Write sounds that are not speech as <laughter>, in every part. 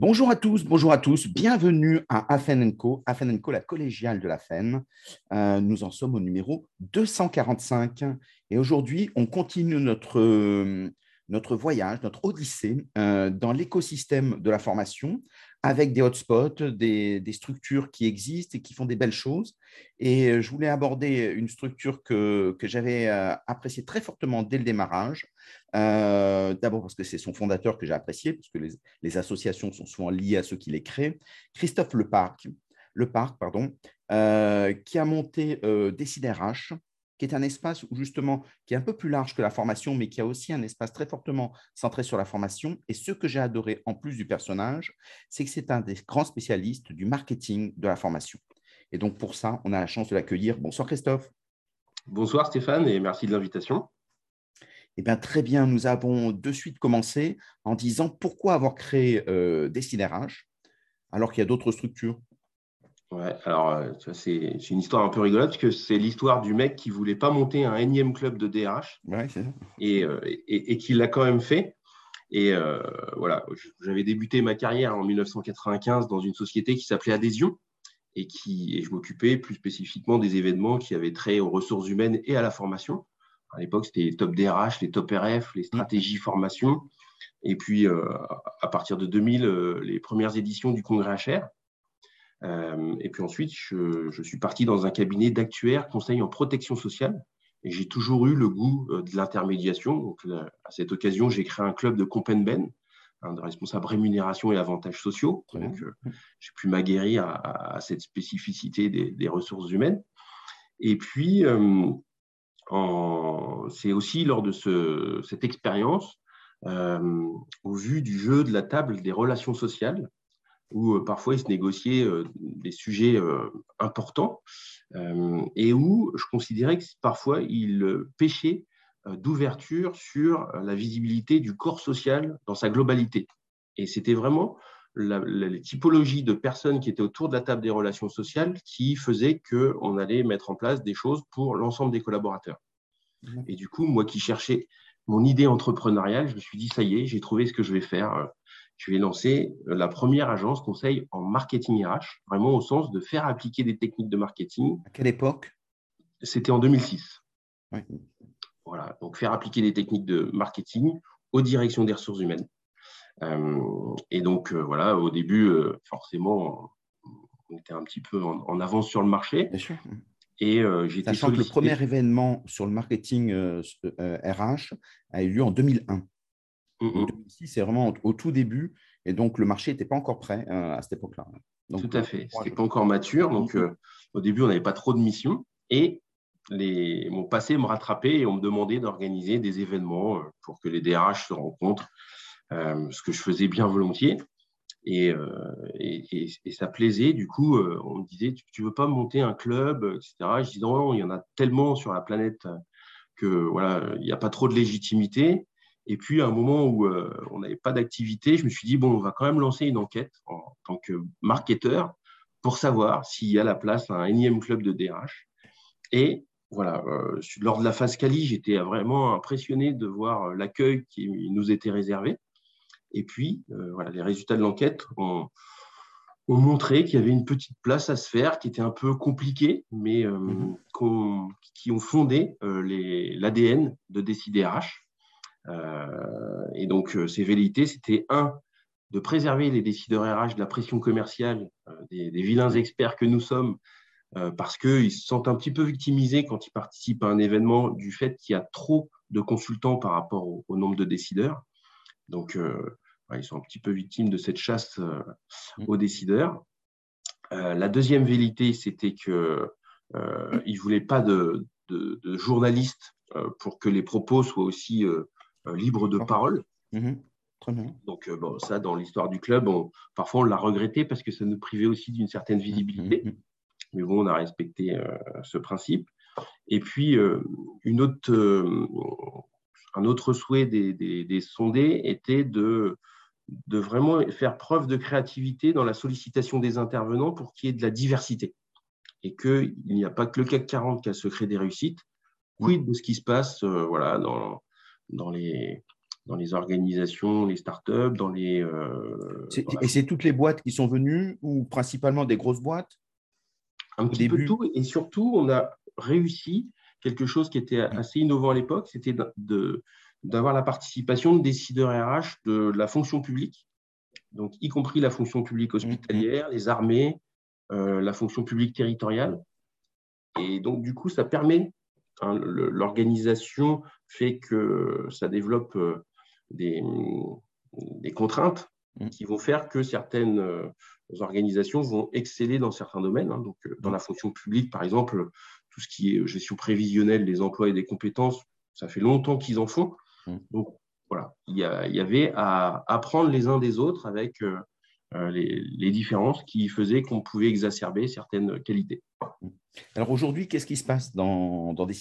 Bonjour à tous, bonjour à tous, bienvenue à Afen Co, Afen Co, la collégiale de la FEN. Euh, nous en sommes au numéro 245 et aujourd'hui, on continue notre, euh, voyage, notre odyssée euh, dans l'écosystème de la formation avec des hotspots, des, structures qui existent et qui font des belles choses. Et je voulais aborder une structure que, j'avais appréciée très fortement dès le démarrage. D'abord parce que c'est son fondateur que j'ai apprécié, parce que les, associations sont souvent liées à ceux qui les créent. Christophe Leparc, le Parc, pardon, qui a monté euh, H qui est un espace où justement qui est un peu plus large que la formation, mais qui a aussi un espace très fortement centré sur la formation. Et ce que j'ai adoré en plus du personnage, c'est que c'est un des grands spécialistes du marketing de la formation. Et donc pour ça, on a la chance de l'accueillir. Bonsoir Christophe. Bonsoir Stéphane et merci de l'invitation. Eh bien, très bien, nous avons de suite commencé en disant pourquoi avoir créé euh, alors qu'il y a d'autres structures Ouais, alors euh, c'est une histoire un peu rigolote parce que c'est l'histoire du mec qui voulait pas monter un énième club de DRH et, euh, et, et, qui l'a quand même fait. Et euh, voilà, j'avais débuté ma carrière en 1995 dans une société qui s'appelait Adhésion et qui et je m'occupais plus spécifiquement des événements qui avaient trait aux ressources humaines et à la formation. À l'époque, c'était les top DRH, les top RF, les stratégies formation. Et puis, à partir de 2000, les premières éditions du congrès HR. Euh, et puis ensuite, je, suis parti dans un cabinet d'actuaires, conseil en protection sociale. Et j'ai toujours eu le goût euh, de l'intermédiation. Donc, euh, à cette occasion, j'ai créé un club de Compenben, hein, de responsable rémunération et avantages sociaux. Donc, j'ai pu m'aguerrir à, cette spécificité des, ressources humaines. Et puis, c'est aussi lors de ce, cette expérience, au vu du jeu de la table des relations sociales, où euh, parfois il se négociait euh, des sujets euh, importants et où je considérais que parfois il pêchait d'ouverture sur la visibilité du corps social dans sa globalité. Et c'était vraiment la, les typologies de personnes qui étaient autour de la table des relations sociales qui faisaient qu'on allait mettre en place des choses pour l'ensemble des collaborateurs. Mmh. Et du coup, moi qui cherchais mon idée entrepreneuriale, je me suis dit, ça y est, j'ai trouvé ce que je vais faire je vais lancer la première agence conseil en marketing RH, vraiment au sens de faire appliquer des techniques de marketing. À quelle époque? C'était en 2006. Voilà, donc faire appliquer des techniques de marketing aux directions des ressources humaines. Euh, et donc, euh, voilà, au début, euh, forcément, on était un petit peu en, avance sur le marché. Bien sûr. Et j'étais Sachant que le premier événement sur le marketing RH a eu lieu en 2001. 2006, c'est vraiment au, tout début. Et donc, le marché n'était pas encore prêt euh, à cette époque-là. Tout à fait. Ce n'était pas encore mature. Donc, euh, au début, on n'avait pas trop de missions. Et les, mon passé me rattrapait et on me demandait d'organiser des événements euh, pour que les DRH se rencontrent, ce que je faisais bien volontiers. Et, et, et, ça plaisait. Du coup, on me disait Tu ne veux pas monter un club, etc. Je disais Non, il y en a tellement sur la planète que voilà, il n'y a pas trop de légitimité. Et puis, à un moment où euh, on n'avait pas d'activité, je me suis dit, bon, on va quand même lancer une enquête en tant que marketeur pour savoir s'il y a la place à un énième club de DRH. Et voilà, euh, lors de la phase Cali, j'étais vraiment impressionné de voir euh, l'accueil qui nous était réservé. Et puis, voilà, les résultats de l'enquête ont, montré qu'il y avait une petite place à se faire qui était un peu compliquée, mais mmh qui ont fondé l'ADN de DCDRH. Euh, et donc, euh, ces velléités, c'était un, de préserver les décideurs RH de la pression commerciale euh, des, vilains experts que nous sommes, parce qu'ils se sentent un petit peu victimisés quand ils participent à un événement du fait qu'il y a trop de consultants par rapport au, nombre de décideurs. Donc, ils sont un petit peu victimes de cette chasse aux décideurs. la deuxième vérité, c'était qu'ils ne voulaient pas de, journalistes pour que les propos soient aussi libre de parole. Mhm. Très bien. Donc, euh, bon, ça, dans l'histoire du club, parfois on l'a regretté parce que ça nous privait aussi d'une certaine visibilité. Mhm. Mais bon, on a respecté euh, ce principe. Et puis, une autre, un autre souhait des, des, sondés était de, de vraiment faire preuve de créativité dans la sollicitation des intervenants pour qu'il y ait de la diversité. Et qu'il n'y a pas que le CAC 40 qui a le secret des réussites. Quid de ce qui se passe voilà, dans, dans les, dans les organisations, les startups, dans les. et c'est toutes les boîtes qui sont venues ou principalement des grosses boîtes? Un petit peu tout. Et surtout, on a réussi quelque chose qui était assez innovant à l'époque, c'était d'avoir la participation de décideurs RH de la fonction publique, donc y compris la fonction publique hospitalière, mmh. les armées, euh, la fonction publique territoriale. Et donc, du coup, ça permet, hein, l'organisation fait que ça développe euh, des, des contraintes mmh. qui vont faire que certaines euh, organisations vont exceller dans certains domaines. Hein. Donc, dans la fonction publique, par exemple, tout ce qui est gestion prévisionnelle des emplois et des compétences, ça fait longtemps qu'ils en font. Donc voilà, il y, avait à apprendre les uns des autres avec euh, euh, les, différences qui faisaient qu'on pouvait exacerber certaines qualités. Alors aujourd'hui, qu'est-ce qui se passe dans, dans des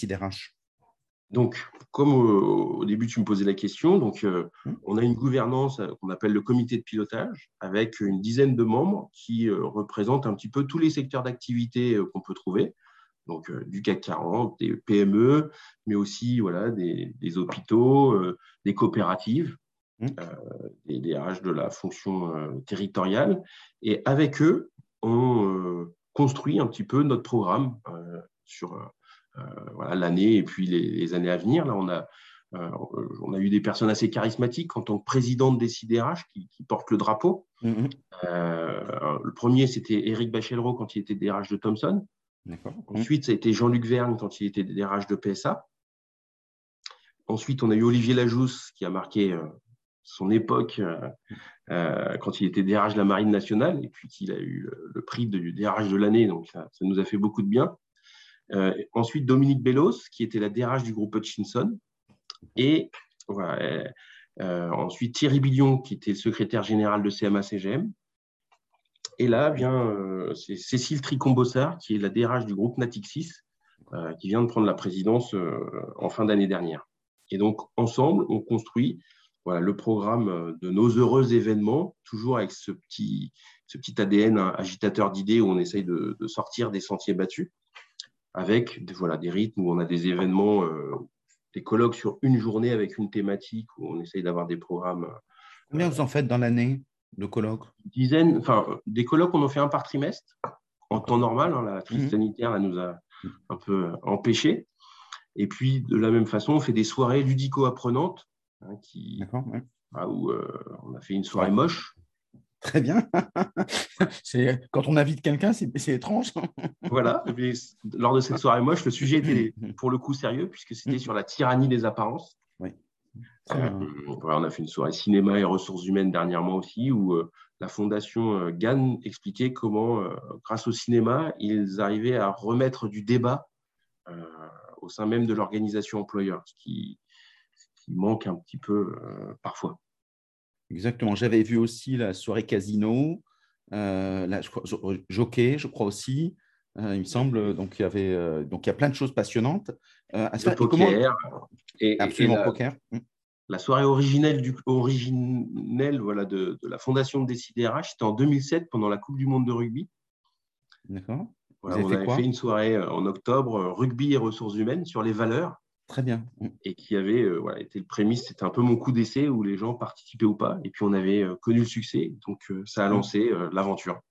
donc, comme au, début tu me posais la question, donc mmh. on a une gouvernance qu'on appelle le comité de pilotage avec une dizaine de membres qui représentent un petit peu tous les secteurs d'activité qu'on peut trouver donc euh, du CAC 40, des PME, mais aussi voilà, des, hôpitaux, euh, des coopératives, euh, des DRH de la fonction territoriale. Et avec eux, on construit un petit peu notre programme sur l'année et puis les, années à venir. Là, on a, on a eu des personnes assez charismatiques en tant que présidente des CIDRH qui, qui portent le drapeau. Mmh le premier, c'était Éric Bachelro quand il était DRH de Thomson. Ensuite, ça a été Jean-Luc Verne quand il était DRH de PSA. Ensuite, on a eu Olivier Lajousse qui a marqué euh, son époque euh, euh, quand il était DRH de la Marine nationale et puis qu'il a eu le prix de DRH de l'année, donc ça, nous a fait beaucoup de bien. ensuite, Dominique Bellos qui était la DRH du groupe Hutchinson. Et ensuite, Thierry Billion qui était secrétaire général de CMA-CGM. Et là vient euh, c'est Cécile Tricombossard, qui est la DRH du groupe Natixis, euh, qui vient de prendre la présidence euh, en fin d'année dernière. Et donc, ensemble, on construit voilà, le programme de nos heureux événements, toujours avec ce petit, ce petit ADN hein, agitateur d'idées où on essaye de, sortir des sentiers battus, avec voilà, des rythmes où on a des événements, des colloques sur une journée avec une thématique, où on essaye d'avoir des programmes. Combien vous en faites dans l'année de colloques? Dizaines, enfin, des colloques, on en fait un par trimestre, en temps normal. Hein, la crise mhm. sanitaire elle nous a un peu empêchés. Et puis, de la même façon, on fait des soirées ludico-apprenantes, hein, qui, ah, où euh, on a fait une soirée moche. Très bien. <laughs> c'est quand on invite quelqu'un, c'est étrange. <laughs> voilà. lors de cette soirée moche, le sujet était <laughs> pour le coup sérieux puisque c'était mhm. sur la tyrannie des apparences. Oui. Euh, on a fait une soirée cinéma et ressources humaines dernièrement aussi, où euh, la fondation euh, GAN expliquait comment, grâce au cinéma, ils arrivaient à remettre du débat au sein même de l'organisation employeur, ce qui, manque un petit peu parfois. Exactement. J'avais vu aussi la soirée casino, la, jockey, je crois aussi. il me semble. Donc il y avait donc il y a plein de choses passionnantes. à le poker. Et, Absolument poker. Hum la soirée originelle, du, originelle voilà, de, la fondation de DCDRH, c'était en 2007 pendant la Coupe du Monde de rugby. D'accord. on avait fait une soirée euh, en octobre, euh, rugby et ressources humaines, sur les valeurs. Très bien. Et qui avait euh, voilà, été le prémisse, c'était un peu mon coup d'essai où les gens participaient ou pas. Et puis on avait connu le succès, donc ça a lancé l'aventure.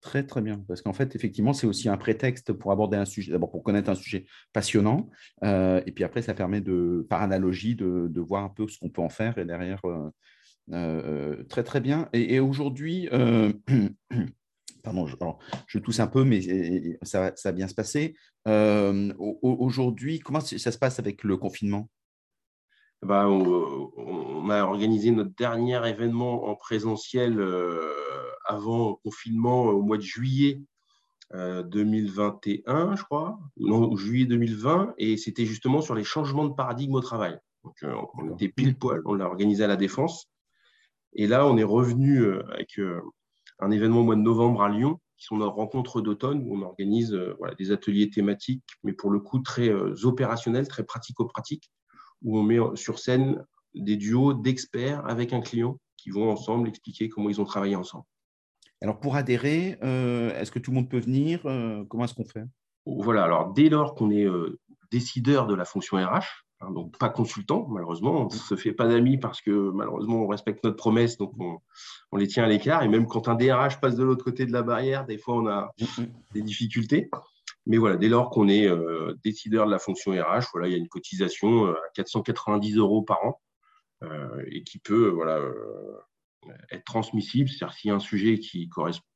Très, très bien. Parce qu'en fait, effectivement, c'est aussi un prétexte pour aborder un sujet, d'abord pour connaître un sujet passionnant, euh, et puis après, ça permet, de, par analogie, de, voir un peu ce qu'on peut en faire, et derrière, euh, euh, très, très bien. Et, aujourd'hui, <clears throat> pardon, je, tousse un peu, mais ça, ça va bien se passer. aujourd'hui, comment ça se passe avec le confinement? Bah, on, a organisé notre dernier événement en présentiel euh, avant confinement au mois de juillet 2021, euh, je crois, non, juillet 2020, et c'était justement sur les changements de paradigme au travail. Donc, euh, on était pile poil, on l'a organisé à la Défense. Et là, on est revenu avec un événement au mois de novembre à Lyon, qui sont nos rencontres d'automne, où on organise voilà, des ateliers thématiques, mais pour le coup très opérationnels, très pratico-pratiques où on met sur scène des duos d'experts avec un client qui vont ensemble expliquer comment ils ont travaillé ensemble. Alors pour adhérer, euh, est-ce que tout le monde peut venir euh, Comment est-ce qu'on fait? Voilà, alors dès lors qu'on est euh, décideur de la fonction RH, donc pas consultant, malheureusement. On ne se fait pas d'amis parce que malheureusement, on respecte notre promesse, donc on, les tient à l'écart. Et même quand un DRH passe de l'autre côté de la barrière, des fois, on a des difficultés. Mais voilà, dès lors qu'on est euh, décideur de la fonction RH, voilà, il y a une cotisation euh, à 490 euros par an euh, et qui peut voilà, être transmissible. C'est-à-dire s'il y a un sujet qui,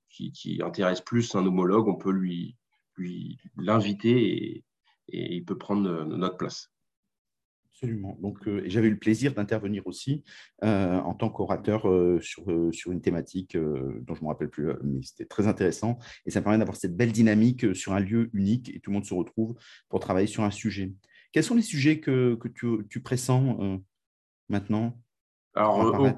qui, intéresse plus un homologue, on peut lui, lui l'inviter et, et il peut prendre notre place. Absolument. Donc, euh, j'avais eu le plaisir d'intervenir aussi euh, en tant qu'orateur euh, sur, sur une thématique dont je ne me rappelle plus, mais c'était très intéressant. Et ça permet d'avoir cette belle dynamique sur un lieu unique et tout le monde se retrouve pour travailler sur un sujet. Quels sont les sujets que, que tu, tu, pressens maintenant Alors,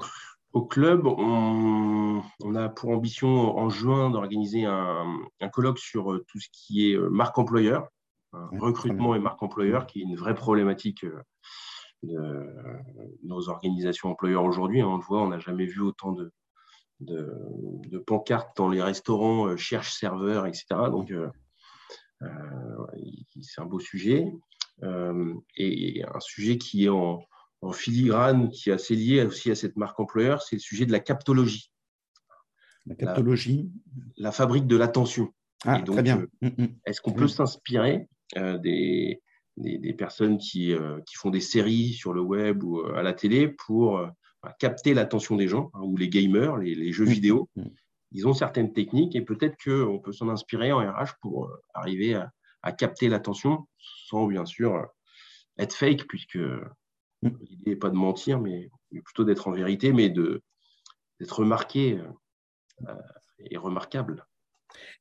au, club, on, on, a pour ambition en juin d'organiser un, un, colloque sur tout ce qui est marque employeur. recrutement et marque employeur, qui est une vraie problématique de nos organisations employeurs aujourd'hui. Hein, on le voit, on n'a jamais vu autant de, de, pancartes dans les restaurants, euh, cherche serveur, etc. Donc, euh, euh, c'est un beau sujet. et, un sujet qui est en, filigrane, qui est assez lié aussi à cette marque employeur, c'est le sujet de la captologie. La captologie La, fabrique de l'attention. Ah, très bien. Mm, mm. Est-ce qu'on peut s'inspirer des, des, personnes qui, euh, qui, font des séries sur le web ou euh, à la télé pour euh, bah, capter l'attention des gens, hein, ou les gamers, les, jeux mmh. vidéo. Mmh. Ils ont certaines techniques et peut-être qu'on peut s'en inspirer en RH pour arriver à, capter l'attention sans bien sûr être fake, puisque mmh. l'idée n'est pas de mentir, mais, plutôt d'être en vérité, mais d'être remarqué et remarquable.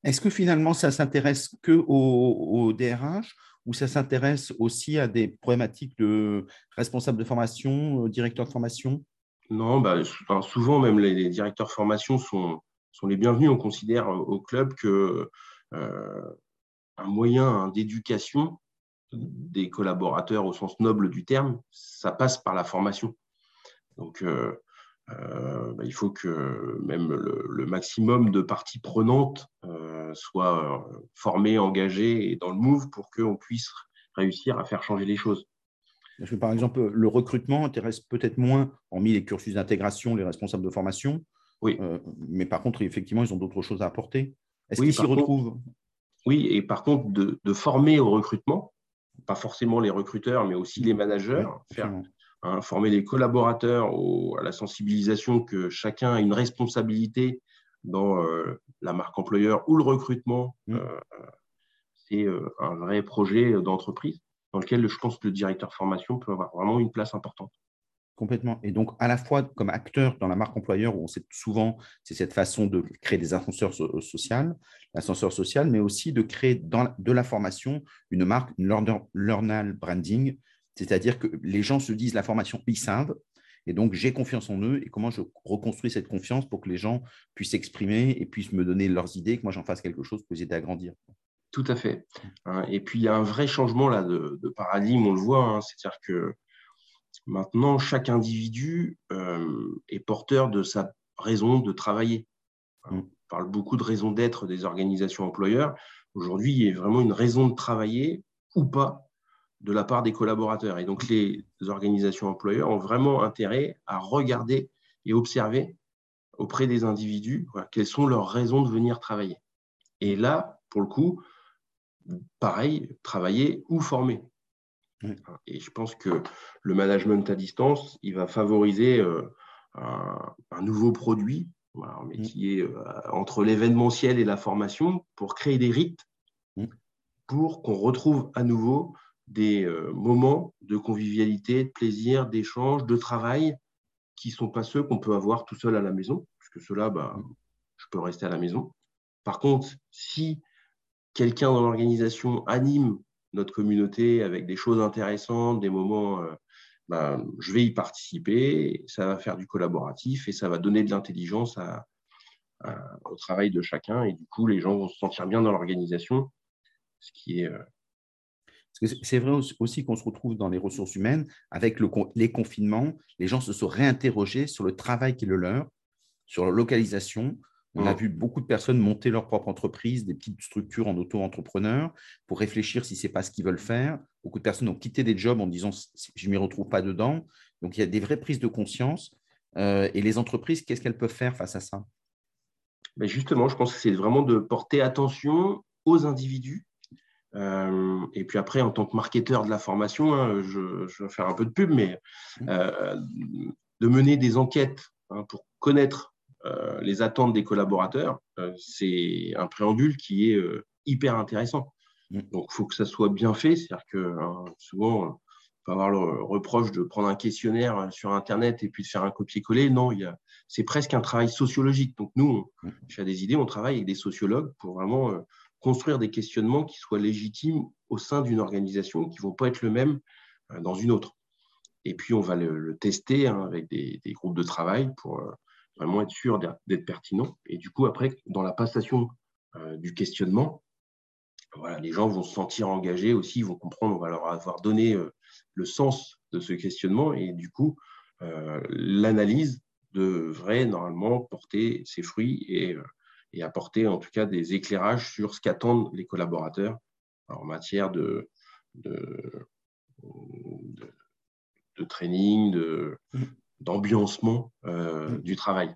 Est-ce que finalement ça s'intéresse que au DRH ou ça s'intéresse aussi à des problématiques de responsable de formation, euh, directeur de formation? Non, bah, souvent même les, directeurs de formation sont, sont les bienvenus. On considère euh, au club que euh, un moyen d'éducation des collaborateurs au sens noble du terme, ça passe par la formation. Donc, bah, il faut que même le, maximum de parties prenantes euh, soient euh, formées, engagées et dans le move pour qu'on puisse réussir à faire changer les choses. par exemple, le recrutement intéresse peut-être moins, hormis les cursus d'intégration, les responsables de formation. Oui. mais par contre, effectivement, ils ont d'autres choses à apporter. Est-ce qu'ils s'y retrouvent? Oui, et par contre, de, former au recrutement, pas forcément les recruteurs, mais aussi les managers, faire, Hein, former les collaborateurs à la sensibilisation que chacun a une responsabilité dans euh, la marque employeur ou le recrutement. Mmh. Euh, c'est euh, un vrai projet d'entreprise dans lequel je pense que le directeur formation peut avoir vraiment une place importante. Complètement. Et donc, à la fois comme acteur dans la marque employeur, où on sait souvent, c'est cette façon de créer des ascenseurs sociaux, l'ascenseur social, mais aussi de créer dans, de la formation une marque, une learner branding, c'est-à-dire que les gens se disent la formation, ils savent, et donc j'ai confiance en eux, et comment je reconstruis cette confiance pour que les gens puissent s'exprimer et puissent me donner leurs idées, que moi j'en fasse quelque chose pour les aider à grandir. Tout à fait. Hein, et puis il y a un vrai changement là de, paradigme, on le voit, hein. c'est-à-dire que maintenant chaque individu euh, est porteur de sa raison de travailler. Hein, mm. On parle beaucoup de raison d'être des organisations employeurs. Aujourd'hui, il y a vraiment une raison de travailler ou pas de la part des collaborateurs. Et donc, les organisations employeurs ont vraiment intérêt à regarder et observer auprès des individus quelles sont leurs raisons de venir travailler. Et là, pour le coup, pareil, travailler ou former. Et je pense que le management à distance, il va favoriser euh, un, nouveau produit, mais qui est euh, entre l'événementiel et la formation, pour créer des rites, pour qu'on retrouve à nouveau des euh, moments de convivialité, de plaisir, d'échange, de travail qui ne sont pas ceux qu'on peut avoir tout seul à la maison, puisque cela, bah, je peux rester à la maison. Par contre, si quelqu'un dans l'organisation anime notre communauté avec des choses intéressantes, des moments, euh, bah, je vais y participer, ça va faire du collaboratif et ça va donner de l'intelligence au travail de chacun. Et du coup, les gens vont se sentir bien dans l'organisation, ce qui est euh, c'est vrai aussi qu'on se retrouve dans les ressources humaines, avec les confinements, les gens se sont réinterrogés sur le travail qui est le leur, sur leur localisation, On a vu beaucoup de personnes monter leur propre entreprise, des petites structures en auto-entrepreneur pour réfléchir si ce n'est pas ce qu'ils veulent faire. Beaucoup de personnes ont quitté des jobs en disant je ne m'y retrouve pas dedans. Donc, il y a des vraies prises de conscience. Euh, et les entreprises, qu'est-ce qu'elles peuvent faire face à ça? Ben Justement, je pense que c'est vraiment de porter attention aux individus. Euh, et puis après, en tant que marketeur de la formation, hein, je, vais faire un peu de pub, mais mmh. euh, de mener des enquêtes hein, pour connaître euh, les attentes des collaborateurs, c'est un préambule qui est hyper intéressant. Mm. Donc, il faut que ça soit bien fait. C'est-à-dire que hein, souvent, on peut avoir le reproche de prendre un questionnaire sur Internet et puis de faire un copier-coller. Non, c'est presque un travail sociologique. Donc, nous, on, mm. des idées, on travaille avec des sociologues pour vraiment construire des questionnements qui soient légitimes au sein d'une organisation, qui ne vont pas être le même dans une autre. Et puis, on va le, tester hein, avec des, groupes de travail pour vraiment être sûr d'être pertinent. Et du coup, après, dans la passation euh, du questionnement, voilà, les gens vont se sentir engagés aussi, ils vont comprendre, on va leur avoir donné euh, le sens de ce questionnement et du coup, euh, l'analyse devrait normalement porter ses fruits et, et, apporter en tout cas des éclairages sur ce qu'attendent les collaborateurs en matière de, de, de, de training, de, mmh d'ambiancement euh, mm. du travail.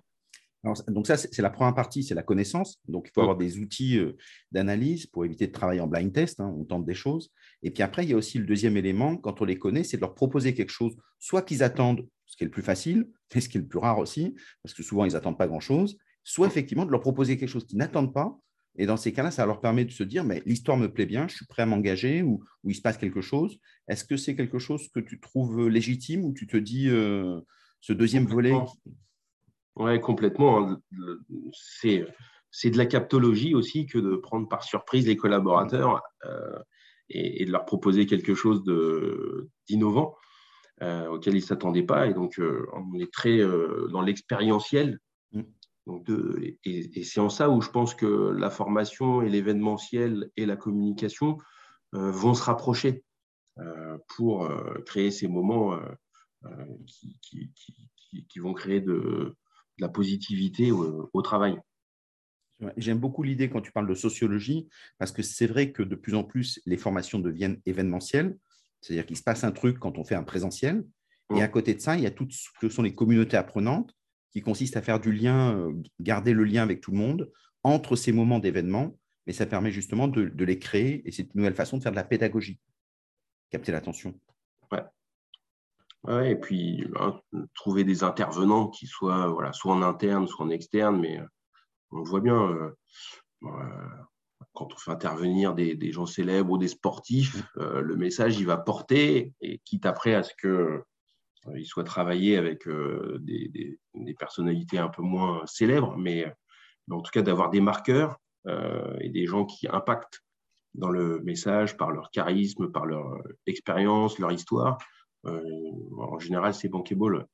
donc ça, c'est la première partie, c'est la connaissance. Donc il faut mm. avoir des outils euh, d'analyse pour éviter de travailler en blind test, hein, on tente des choses. Et puis après, il y a aussi le deuxième élément, quand on les connaît, c'est de leur proposer quelque chose, soit qu'ils attendent, ce qui est le plus facile, mais <laughs> ce qui est le plus rare aussi, parce que souvent ils n'attendent pas grand-chose, soit effectivement de leur proposer quelque chose qu'ils n'attendent pas. Et dans ces cas-là, ça leur permet de se dire, mais l'histoire me plaît bien, je suis prêt à m'engager, ou, il se passe quelque chose. Est-ce que c'est quelque chose que tu trouves légitime, ou tu te dis, euh, ce deuxième volet Oui, complètement. C'est, c'est de la captologie aussi que de prendre par surprise les collaborateurs euh, et, de leur proposer quelque chose de, d'innovant euh, auquel ils ne s'attendaient pas. Et donc, euh, on est très dans l'expérientiel. Mm. Donc et, c'est en ça où je pense que la formation et l'événementiel et la communication vont se rapprocher pour créer ces moments euh, qui, vont créer de, la positivité au, travail. J'aime beaucoup l'idée quand tu parles de sociologie, parce que c'est vrai que de plus en plus, les formations deviennent événementielles, c'est-à-dire qu'il se passe un truc quand on fait un présentiel. Et mmh. à côté de ça, il y a tout ce que sont les communautés apprenantes, qui consistent à faire du lien, euh, garder le lien avec tout le monde entre ces moments d'événement, mais ça permet justement de, de les créer, et c'est une nouvelle façon de faire de la pédagogie, capter l'attention. Ouais, Ouais, et puis hein, trouver des intervenants qui soient voilà, soit en interne, soit en externe, mais euh, on voit bien, euh, euh, quand on fait intervenir des, des, gens célèbres ou des sportifs, mmh. le message, il va porter, et quitte après à ce qu'il soit travaillé avec des, des, personnalités un peu moins célèbres, mais, en tout cas d'avoir des marqueurs et des gens qui impactent dans le message par leur charisme, par leur expérience, leur histoire. Euh, en général, c'est bankable.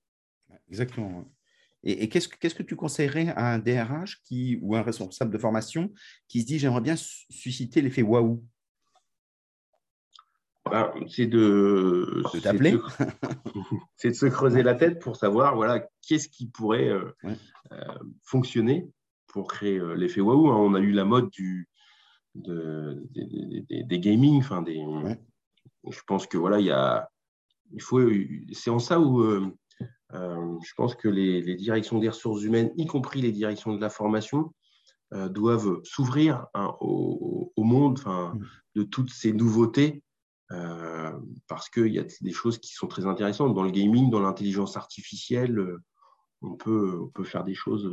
Exactement. Et, qu'est-ce, que tu conseillerais à un DRH ou un responsable de formation qui se dit j'aimerais bien susciter l'effet waouh? Ben, c'est de, <laughs> c'est de, se creuser la tête pour savoir voilà qu'est-ce qui pourrait euh, euh, fonctionner pour créer l'effet waouh. Hein. On a eu la mode du, des, gaming, enfin des. Je pense que voilà il y a il faut, c'est en ça où euh, euh, je pense que les, directions des ressources humaines, y compris les directions de la formation, euh, doivent s'ouvrir hein, au, monde mmh. de toutes ces nouveautés parce qu'il y a des choses qui sont très intéressantes. Dans le gaming, dans l'intelligence artificielle, on, peut, on peut faire des choses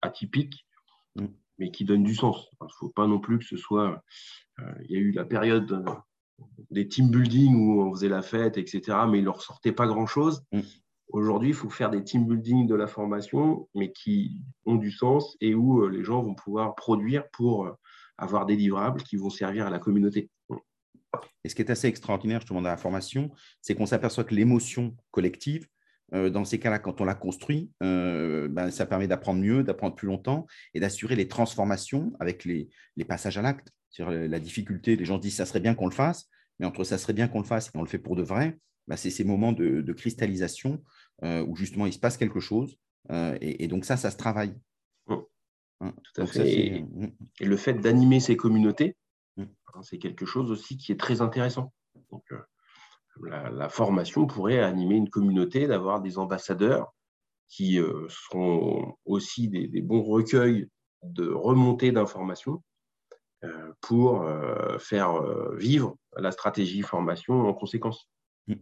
atypiques, mmh. mais qui donnent du sens. Il ne faut pas non plus que ce soit. il y a eu la période des team building où on faisait la fête, etc., mais il ne ressortait pas grand-chose. Mm. Aujourd'hui, il faut faire des team building de la formation, mais qui ont du sens et où euh, les gens vont pouvoir produire pour euh, avoir des livrables qui vont servir à la communauté. Et ce qui est assez extraordinaire, justement, dans la formation, c'est qu'on s'aperçoit que l'émotion collective, euh, dans ces cas-là, quand on la construit, ben, ça permet d'apprendre mieux, d'apprendre plus longtemps et d'assurer les transformations avec les, les passages à l'acte. Sur la difficulté, les gens disent ça serait bien qu'on le fasse, mais entre ça serait bien qu'on le fasse et on le fait pour de vrai, bah, c'est ces moments de, cristallisation euh, où justement il se passe quelque chose. Euh, et, donc ça, ça se travaille. Hein, tout à fait. Et, le fait d'animer ces communautés, c'est quelque chose aussi qui est très intéressant. Donc, euh, la, formation pourrait animer une communauté, d'avoir des ambassadeurs qui euh, seront aussi des, bons recueils de remontées d'informations euh, pour faire vivre la stratégie formation en conséquence. Mm.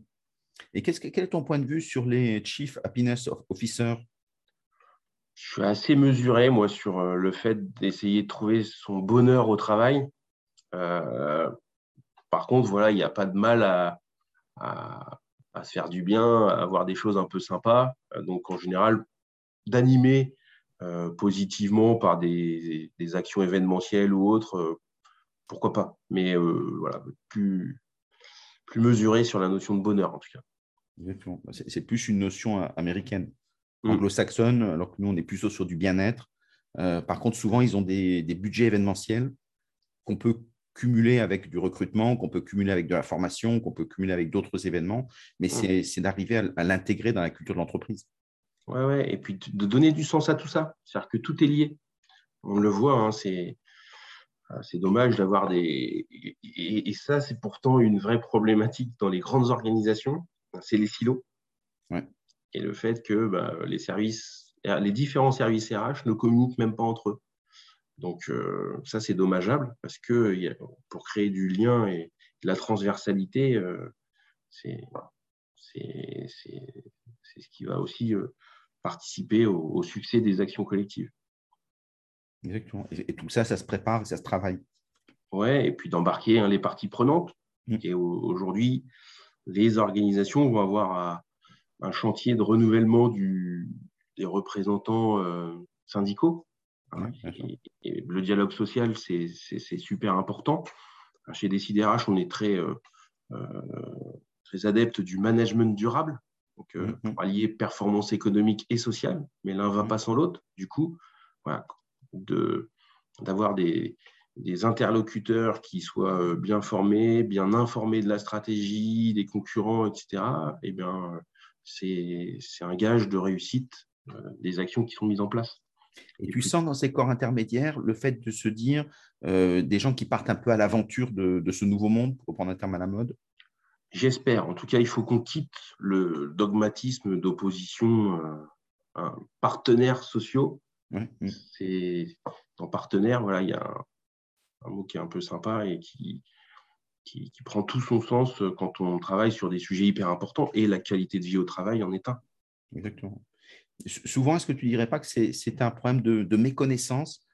Et quel est ton point de vue sur les Chief Happiness Officers? Je suis assez mesuré, moi, sur euh, le fait d'essayer de trouver son bonheur au travail. Euh, par contre, voilà, il n'y a pas de mal à, se faire du bien, à avoir des choses un peu sympas. Euh, donc, en général, d'animer positivement par des, actions événementielles ou autres, pourquoi pas. Mais voilà, plus, plus mesuré sur la notion de bonheur, en tout cas. C'est plus une notion américaine. Mm. anglo-saxonne, alors que nous, on est plutôt sur du bien-être. Euh, par contre, souvent, ils ont des, budgets événementiels qu'on peut cumuler avec du recrutement, qu'on peut cumuler avec de la formation, qu'on peut cumuler avec d'autres événements, mais mm. c'est d'arriver à, l'intégrer dans la culture de l'entreprise. Ouais, ouais, et puis de donner du sens à tout ça. C'est-à-dire que tout est lié. On le voit, hein, c'est euh, c'est dommage d'avoir des. Et, ça, c'est pourtant une vraie problématique dans les grandes organisations, c'est les silos. Ouais et le fait que bah, les services, les différents services RH ne communiquent même pas entre eux. Donc euh, ça, c'est dommageable parce que pour créer du lien et de la transversalité, euh, c'est ce qui va aussi euh, participer au, succès des actions collectives. Exactement. Et, tout ça, ça se prépare, ça se travaille. Ouais, et puis d'embarquer hein, les parties prenantes. Mmh. Et aujourd'hui, les organisations vont avoir à, un chantier de renouvellement du, des représentants syndicaux. Hein, et, le dialogue social, c'est super important. Chez DeciDRH, on est très, euh, euh, très adepte du management durable, donc mm-hmm. pour allier performance économique et sociale, mais l'un ne va mm-hmm. pas sans l'autre. Du coup, voilà, d'avoir des, des interlocuteurs qui soient bien formés, bien informés de la stratégie, des concurrents, etc., eh bien, c'est un gage de réussite euh, des actions qui sont mises en place. Et, tu sens dans ces corps intermédiaires le fait de se dire euh, des gens qui partent un peu à l'aventure de, ce nouveau monde, pour reprendre un terme à la mode? J'espère. En tout cas, il faut qu'on quitte le dogmatisme d'opposition euh, partenaires sociaux. C'est dans partenaire, voilà, il y a un, mot qui est un peu sympa et qui, qui, prend tout son sens euh, quand on travaille sur des sujets hyper importants et la qualité de vie au travail en est un. Exactement. Souvent, est-ce que tu ne dirais pas que c'est un problème de, méconnaissance?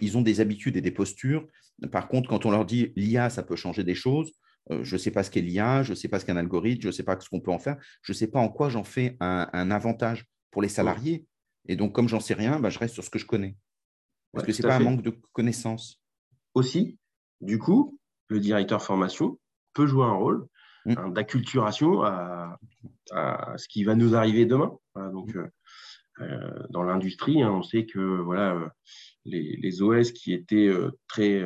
Ils ont des habitudes et des postures. Par contre, quand on leur dit l'IA, ça peut changer des choses, euh, je ne sais pas ce qu'est l'IA, je ne sais pas ce qu'est un algorithme, je ne sais pas ce qu'on peut en faire, je ne sais pas en quoi j'en fais un, avantage pour les salariés. Et donc, comme j'en sais rien, bah, je reste sur ce que je connais. Parce que ce n'est pas un manque de connaissances Aussi, du coup, le directeur formation peut jouer un rôle mm. hein, d'acculturation à, ce qui va nous arriver demain. donc, mm. euh, euh, dans l'industrie, hein, on sait que voilà, euh, les, OS qui étaient très,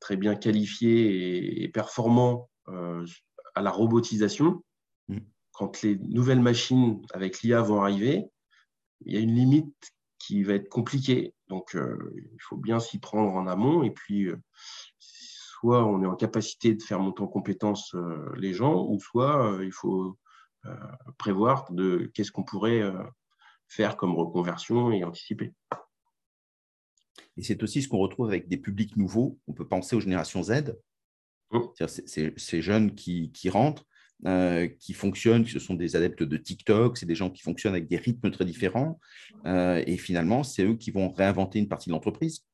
très bien qualifiés et, performants à la robotisation, mm. quand les nouvelles machines avec l'IA vont arriver, il y a une limite qui va être compliquée. Donc, il faut bien s'y prendre en amont et puis soit on est en capacité de faire monter en compétence euh, les gens, ou soit euh, il faut euh, prévoir de qu'est-ce qu'on pourrait faire comme reconversion et anticiper. Et c'est aussi ce qu'on retrouve avec des publics nouveaux. On peut penser aux générations Z, mmh. ces jeunes qui, rentrent, qui fonctionnent, ce sont des adeptes de TikTok, c'est des gens qui fonctionnent avec des rythmes très différents. et finalement, c'est eux qui vont réinventer une partie de l'entreprise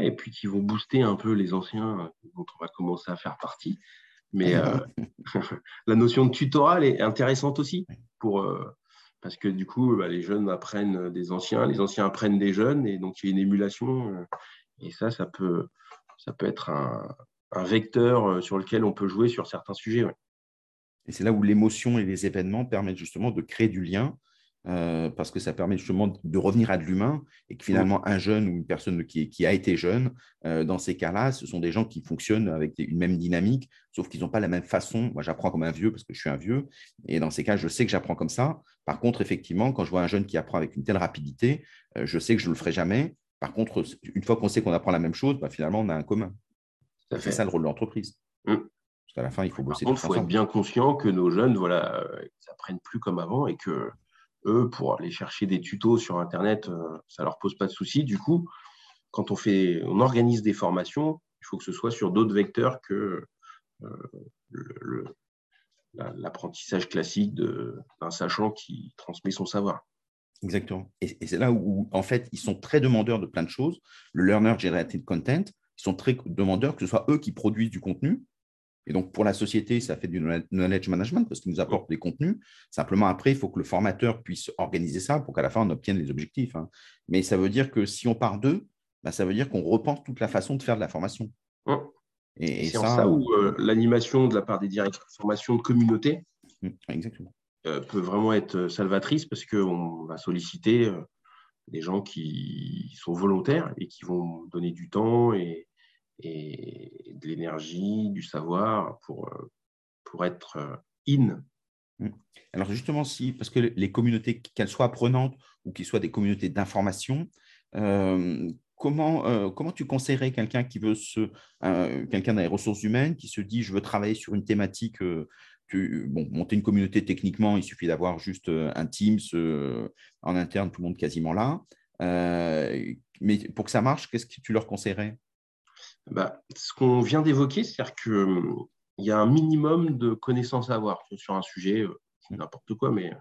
et puis qui vont booster un peu les anciens euh, dont on va commencer à faire partie. Mais <laughs> euh, <laughs> la notion de tutorat est intéressante aussi pour, euh, parce que du coup, bah, les jeunes apprennent des anciens, les anciens apprennent des jeunes, et donc il y a une émulation. et ça, ça peut, ça peut être un, vecteur sur lequel on peut jouer sur certains sujets. Et c'est là où l'émotion et les événements permettent justement de créer du lien euh, parce que ça permet justement de revenir à de l'humain et que finalement un jeune ou une personne qui, a été jeune, euh, dans ces cas-là, ce sont des gens qui fonctionnent avec une même dynamique, sauf qu'ils n'ont pas la même façon. Moi, j'apprends comme un vieux parce que je suis un vieux, et dans ces cas, je sais que j'apprends comme ça. Par contre, effectivement, quand je vois un jeune qui apprend avec une telle rapidité, euh, je sais que je ne le ferai jamais Par contre, une fois qu'on sait qu'on apprend la même chose, bah, finalement, on a un commun. C'est ça le rôle de l'entreprise. Mmh. Parce qu'à la fin, il faut bosser. il faut être bien conscient que nos jeunes, voilà, ils n'apprennent plus comme avant et que eux, pour aller chercher des tutos sur Internet, euh, ça ne leur pose pas de soucis. Du coup, quand on, fait, on organise des formations, il faut que ce soit sur d'autres vecteurs que euh, l'apprentissage classique d'un sachant qui transmet son savoir. Exactement. Et, c'est là où, en fait, ils sont très demandeurs de plein de choses. Le learner generated content, ils sont très demandeurs que ce soit eux qui produisent du contenu, et donc, pour la société, ça fait du knowledge management parce qu'il nous apporte des contenus. Simplement, après, il faut que le formateur puisse organiser ça pour qu'à la fin, on obtienne les objectifs. Hein. Mais ça veut dire que si on part d'eux, bah, ça veut dire qu'on repense toute la façon de faire de la formation. Et, c'est ça, où euh, l'animation de la part des directeurs de formation de communauté mmh, exactement. Euh, peut vraiment être euh, salvatrice parce qu'on va solliciter des gens qui sont volontaires et qui vont donner du temps et, et de l'énergie, du savoir pour, euh, pour être euh, in. Mmh. Alors justement, si, parce que les communautés, qu'elles soient apprenantes ou qu'elles soient des communautés d'information, euh, comment, comment tu conseillerais quelqu'un qui veut se, quelqu'un dans les ressources humaines, qui se dit je veux travailler sur une thématique, bon, monter une communauté techniquement, il suffit d'avoir juste un Teams en interne, tout le monde quasiment là. mais pour que ça marche, qu'est-ce que tu leur conseillerais? Bah, ce qu'on vient d'évoquer, c'est-à-dire qu'il hum, y a un minimum de connaissances à avoir sur un sujet, euh, n'importe quoi, mais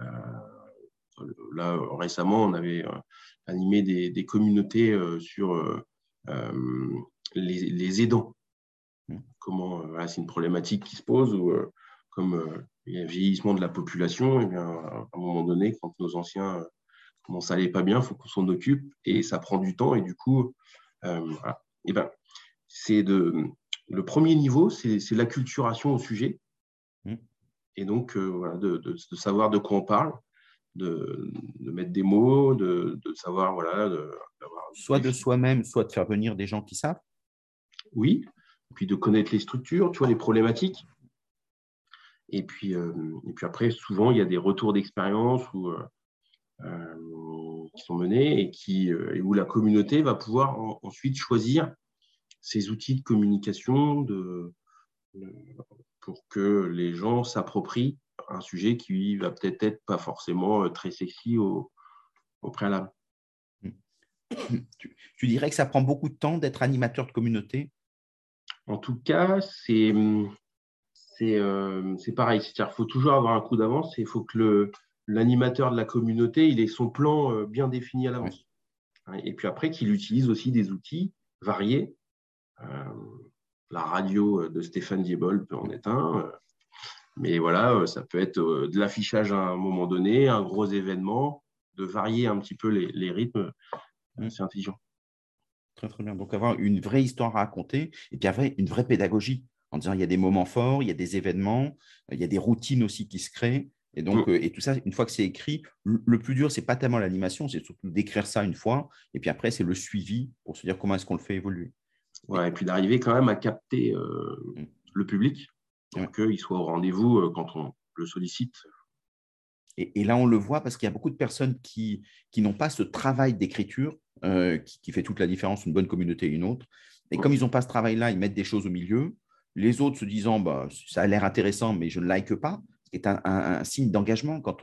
euh, là, récemment, on avait euh, animé des, communautés sur les, aidants. Mmh. Comment, c'est une problématique qui se pose, comme il y a un vieillissement de la population, et eh bien, à un moment donné, quand nos anciens commencent à aller pas bien, il faut qu'on s'en occupe, et ça prend du temps, et du coup, voilà. Eh ben, c'est de, le premier niveau, c'est l'acculturation au sujet. Mmh. Et donc, euh, de, savoir de quoi on parle, de, mettre des mots, de, savoir, voilà, soit de soi-même, soit de faire venir des gens qui savent. Oui, et puis de connaître les structures, tu vois, les problématiques. Et puis, euh, et puis après, souvent, il y a des retours d'expérience euh, qui sont menés et, qui, et où la communauté va pouvoir ensuite choisir ces outils de communication de, pour que les gens s'approprient un sujet qui va peut-être être pas forcément euh, très sexy au, préalable. <coughs> Tu, dirais que ça prend beaucoup de temps d'être animateur de communauté? En tout cas, c'est c'est euh, pareil. C'est-à-dire faut toujours avoir un coup d'avance et il faut que l'animateur de la communauté il ait son plan euh, bien défini à l'avance. Et puis après, qu'il utilise aussi des outils variés euh, la radio de Stéphane Diebol peut en être un. Euh, mais voilà, euh, ça peut être de l'affichage à un moment donné, un gros événement, de varier un petit peu les, rythmes. Mm. C'est intelligent. Très, très bien. Donc, avoir une vraie histoire à raconter et puis avoir une vraie pédagogie en disant il y a des moments forts, il y a des événements, il y a des routines aussi qui se créent. Et donc, mm. et tout ça, une fois que c'est écrit, le plus dur, c'est pas tellement l'animation, c'est surtout d'écrire ça une fois. Et puis après, c'est le suivi pour se dire comment est-ce qu'on le fait évoluer et puis d'arriver quand même à capter euh, mm. le public pour qu'il soit au rendez-vous euh, quand on le sollicite. Et, là, on le voit parce qu'il y a beaucoup de personnes qui, qui n'ont pas ce travail d'écriture euh, qui, fait toute la différence, une bonne communauté et une autre. Et comme ils n'ont pas ce travail-là, ils mettent des choses au milieu. Les autres se disant, bah, ça a l'air intéressant, mais je ne like pas, est un, un, signe d'engagement. quand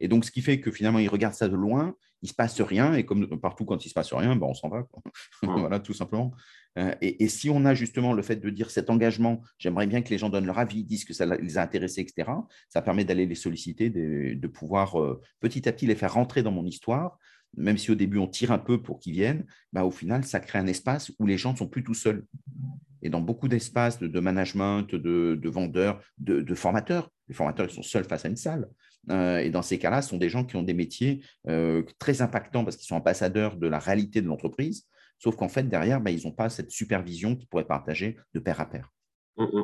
Et donc, ce qui fait que finalement, ils regardent ça de loin, il ne se passe rien, et comme partout, quand il ne se passe rien, ben, on s'en va. <laughs> voilà, tout simplement. Euh, et, si on a justement le fait de dire cet engagement, j'aimerais bien que les gens donnent leur avis, disent que ça les a intéressés, etc., ça permet d'aller les solliciter, de, pouvoir euh, petit à petit les faire rentrer dans mon histoire. Même si au début on tire un peu pour qu'ils viennent, bah, au final, ça crée un espace où les gens ne sont plus tout seuls. Et dans beaucoup d'espaces de, management, de, vendeurs, de, formateurs, les formateurs ils sont seuls face à une salle. Euh, et dans ces cas-là, ce sont des gens qui ont des métiers euh, très impactants parce qu'ils sont ambassadeurs de la réalité de l'entreprise, sauf qu'en fait, derrière, bah, ils n'ont pas cette supervision qu'ils pourraient partager de pair à pair. Mmh.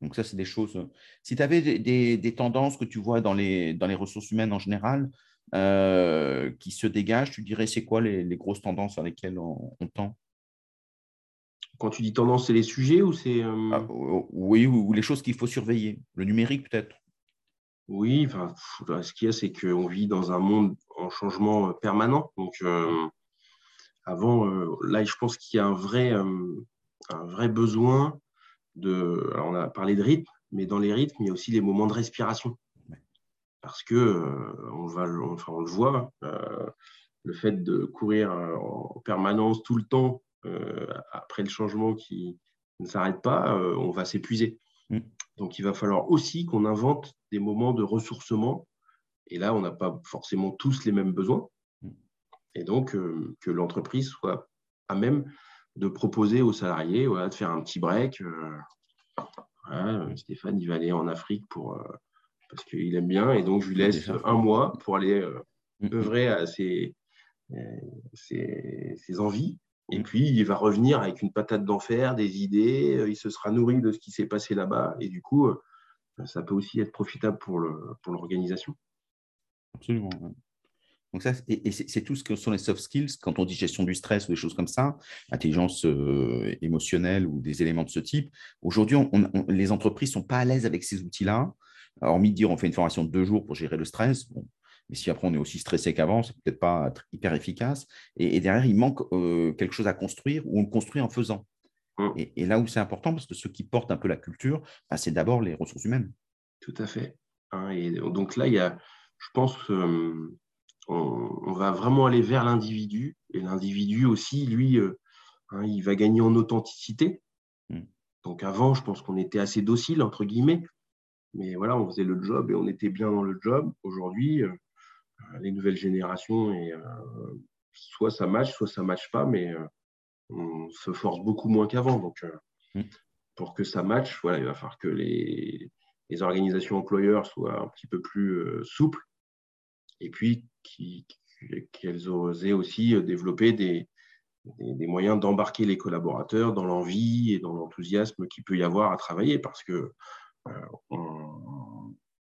Donc ça, c'est des choses. Si tu avais des, tendances que tu vois dans les, dans les ressources humaines en général euh, qui se dégagent, tu dirais c'est quoi les, grosses tendances sur lesquelles on, tend? Quand tu dis tendance, c'est les sujets ou c'est… Ah, oui, ou les choses qu'il faut surveiller. Le numérique peut-être oui, enfin, ce qu'il y a, c'est qu'on vit dans un monde en changement euh, permanent. Donc, euh, avant, là, je pense qu'il y a un vrai, un vrai besoin de. Alors on a parlé de rythme, mais dans les rythmes, il y a aussi les moments de respiration. Parce que on, va, enfin, on le voit, le fait de courir en permanence tout le temps après le changement qui ne s'arrête pas, on va s'épuiser. Mm. Donc, il va falloir aussi qu'on invente des moments de ressourcement. Et là, on n'a pas forcément tous les mêmes besoins. Mm. Et donc, euh, que l'entreprise soit à même de proposer aux salariés voilà, de faire un petit break. Euh, Stéphane, il va aller en Afrique pour, euh, parce qu'il aime bien. Et donc, je lui laisse un mois pour aller mm. œuvrer à ses, ses envies. Et puis, il va revenir avec une patate d'enfer, des idées, euh, il se sera nourri de ce qui s'est passé là-bas. Et du coup, euh, ça peut aussi être profitable pour l'organisation. Pour Absolument. Donc ça, et, c'est tout ce que sont les soft skills, quand on dit gestion du stress ou des choses comme ça, intelligence euh, émotionnelle ou des éléments de ce type. Aujourd'hui, les entreprises ne sont pas à l'aise avec ces outils-là. Hormis de dire on fait une formation de deux jours pour gérer le stress, bon, mais si après on est aussi stressé qu'avant, c'est peut-être pas hyper efficace. Et, derrière, il manque euh, quelque chose à construire ou on le construit en faisant. Mmh. Et, là où c'est important, parce que ce qui porte un peu la culture, bah, c'est d'abord les ressources humaines. Tout à fait. Hein, et donc là, il y a, je pense, euh, on, va vraiment aller vers l'individu. Et l'individu aussi, lui, euh, hein, il va gagner en authenticité. Mmh. Donc avant, je pense qu'on était assez docile, entre guillemets. Mais voilà, on faisait le job et on était bien dans le job. Aujourd'hui, euh, les nouvelles générations et euh, soit ça match, soit ça match pas, mais euh, on se force beaucoup moins qu'avant. Donc, mm. pour que ça matche, voilà, il va falloir que les, organisations employeurs soient un petit peu plus souples et puis qu'elles osent aussi développer des, des, moyens d'embarquer les collaborateurs dans l'envie et dans l'enthousiasme qu'il peut y avoir à travailler parce que on,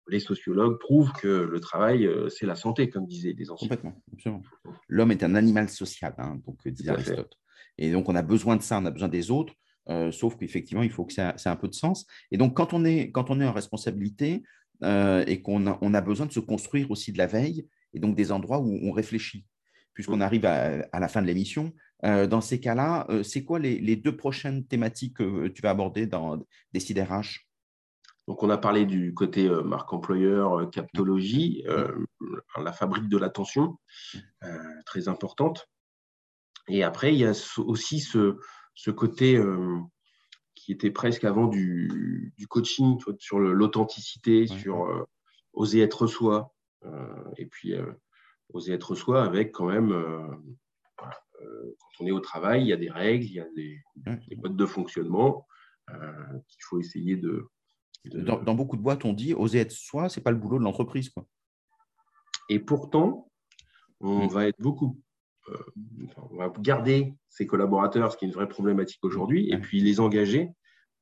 les sociologues prouvent que le travail, euh, c'est la santé, comme disaient les anciens. Complètement, absolument. L'homme est un animal social, hein, donc, euh, disait Aristote. Et donc, on a besoin de ça, on a besoin des autres, euh, sauf qu'effectivement, il faut que ça, ait un peu de sens. Et donc, quand on est, quand on est en responsabilité et qu'on a, on a besoin de se construire aussi de la veille, et donc des endroits où on réfléchit, puisqu'on arrive à, la fin de l'émission, dans ces cas-là, c'est quoi les, les, deux prochaines thématiques que tu vas aborder dans Décider RH donc, on a parlé du côté euh, marque employeur, euh, captologie, euh, la fabrique de l'attention, très importante. Et après, il y a aussi ce, ce côté qui était presque avant du, du coaching sur l'authenticité, sur oser être soi. et puis, oser être soi avec quand même, quand on est au travail, il y a des règles, il y a des, des modes de fonctionnement qu'il faut essayer de, dans, beaucoup de boîtes, on dit oser être soi, ce n'est pas le boulot de l'entreprise. Et pourtant, on mm. va être beaucoup. Euh, on va garder ses collaborateurs, ce qui est une vraie problématique aujourd'hui, et puis les engager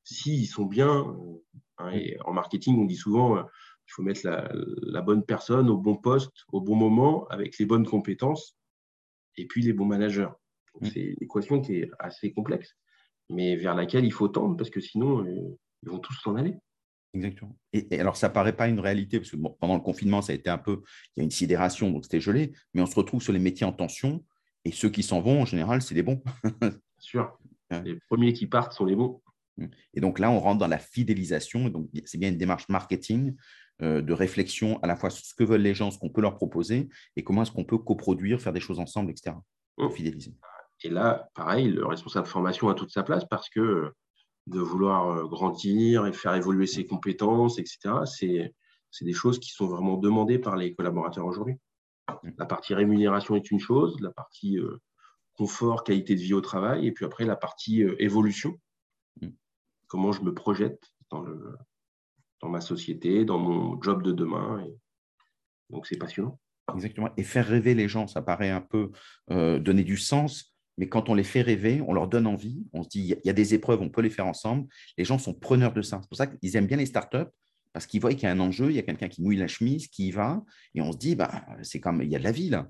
s'ils sont bien. Euh, hein, et en marketing, on dit souvent qu'il euh, faut mettre la, bonne personne au bon poste, au bon moment, avec les bonnes compétences, et puis les bons managers. Mm. C'est une équation qui est assez complexe, mais vers laquelle il faut tendre, parce que sinon, ils vont tous s'en aller. Exactement. Et, alors, ça ne paraît pas une réalité, parce que pendant le confinement, ça a été un peu, il y a une sidération, donc c'était gelé, mais on se retrouve sur les métiers en tension, et ceux qui s'en vont, en général, c'est les bons. <laughs> Bien sûr. Les premiers qui partent sont les bons. Et donc là, on rentre dans la fidélisation, donc c'est bien une démarche marketing, euh, de réflexion à la fois sur ce que veulent les gens, ce qu'on peut leur proposer, et comment est-ce qu'on peut coproduire, faire des choses ensemble, etc. Pour mmh. fidéliser. Et là, pareil, le responsable de formation a toute sa place parce que de vouloir euh, grandir et faire évoluer ses compétences, etc. C'est des choses qui sont vraiment demandées par les collaborateurs aujourd'hui. La partie rémunération est une chose, la partie euh, confort, qualité de vie au travail, et puis après la partie euh, évolution. Mm. Comment je me projette dans, le, dans ma société, dans mon job de demain. Donc c'est passionnant. Exactement. Et faire rêver les gens, ça paraît un peu donner du sens mais quand on les fait rêver, on leur donne envie, on se dit, il y a des épreuves, on peut les faire ensemble. Les gens sont preneurs de ça. C'est pour ça qu'ils aiment bien les startups, parce qu'ils voient qu'il y a un enjeu, il y a quelqu'un qui mouille la chemise, qui y va, et on se dit, bah, c'est quand il y a de la vie là.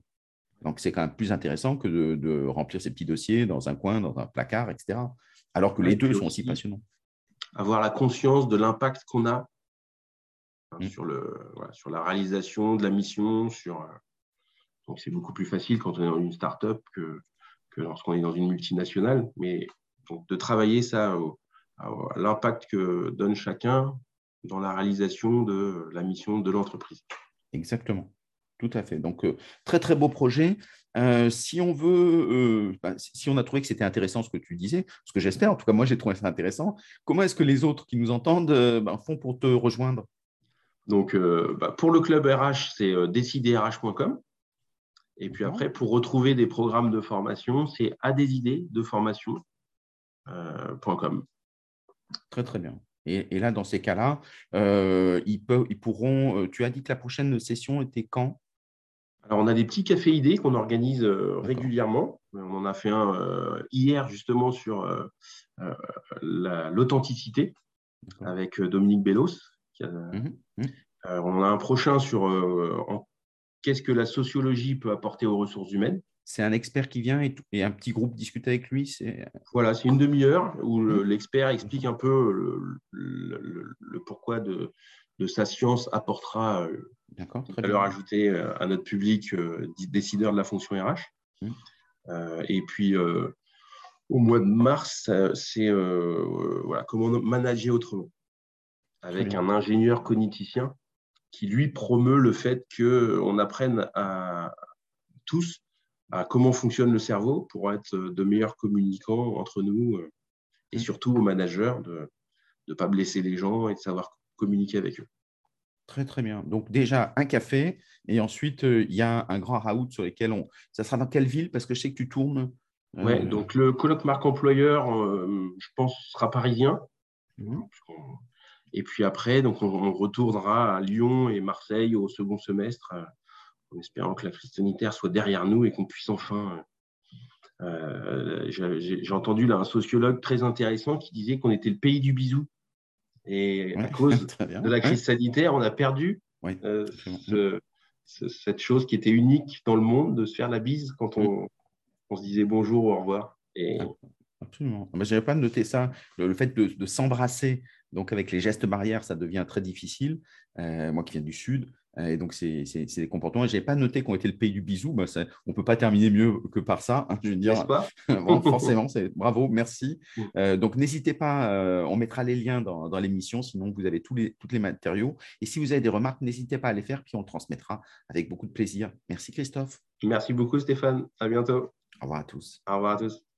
Donc, c'est quand même plus intéressant que de, remplir ces petits dossiers dans un coin, dans un placard, etc. Alors que les deux sont aussi passionnants. Avoir la conscience de l'impact qu'on a hein, mmh. sur, le, sur la réalisation de la mission. Sur, euh, donc, c'est beaucoup plus facile quand on est dans une startup que que lorsqu'on est dans une multinationale. Mais donc, de travailler ça à l'impact que donne chacun dans la réalisation de la mission de l'entreprise. Exactement. Tout à fait. Donc, euh, très, très beau projet. Euh, si on veut, euh, bah, si on a trouvé que c'était intéressant ce que tu disais, ce que j'espère, en tout cas, moi, j'ai trouvé ça intéressant, comment est-ce que les autres qui nous entendent bah, font pour te rejoindre? Donc, bah, pour le club RH, c'est déciderh.com. Et puis après, pour retrouver des programmes de formation, c'est adésidéesdeformation.com. Très, très bien. Et, là, dans ces cas-là, euh, ils, peuvent, ils pourront. Euh, tu as dit que la prochaine session était quand? Alors, on a des petits cafés idées qu'on organise euh, régulièrement. On en a fait un hier, justement, sur l'authenticité avec Dominique Bellos. Mmh mmh. on a un prochain sur qu'est-ce que la sociologie peut apporter aux ressources humaines c'est un expert qui vient et, un petit groupe discute avec lui. Voilà, c'est une demi-heure où mmh. l'expert explique un peu le, pourquoi de, sa science apportera euh, une valeur ajoutée euh, à notre public euh, décideur de la fonction RH. Mmh. et puis, au mois de mars, c'est voilà, comment manager autrement avec un ingénieur cogniticien qui, lui, promeut le fait qu'on apprenne à tous à comment fonctionne le cerveau pour être de meilleurs communicants entre nous euh, et mm. surtout aux managers de ne pas blesser les gens et de savoir communiquer avec eux. Très, très bien. Donc, déjà, un café et ensuite, euh, il y a un grand raout sur lequel on. Ça sera dans quelle ville? Parce que je sais que tu tournes. Euh, oui, donc le colloque marque employeur, je pense, sera parisien. Mm. Et puis après, donc on, retournera à Lyon et Marseille au second semestre en espérant que la crise sanitaire soit derrière nous et qu'on puisse enfin. Euh, j'ai entendu là un sociologue très intéressant qui disait qu'on était le pays du bisou. Et à <laughs> cause de la crise sanitaire, on a perdu euh, cette chose qui était unique dans le monde, de se faire la bise quand on, se disait bonjour, au revoir. Et... Ah, absolument. Je n'avais pas noté ça. Le, fait de, s'embrasser, donc avec les gestes barrières, ça devient très difficile. Euh, moi qui viens du Sud, et donc, c'est des comportements. Je n'avais pas noté qu'on était le pays du bisou. Bah, on ne peut pas terminer mieux que par ça. Hein, je veux dire, <laughs> forcément, bravo, merci. Mm. Euh, donc, n'hésitez pas, euh, on mettra les liens dans, l'émission, sinon vous avez tous les, tous les matériaux. Et si vous avez des remarques, n'hésitez pas à les faire, puis on le transmettra avec beaucoup de plaisir. Merci Christophe. Merci beaucoup Stéphane. À bientôt. Au revoir à tous. Au revoir à tous.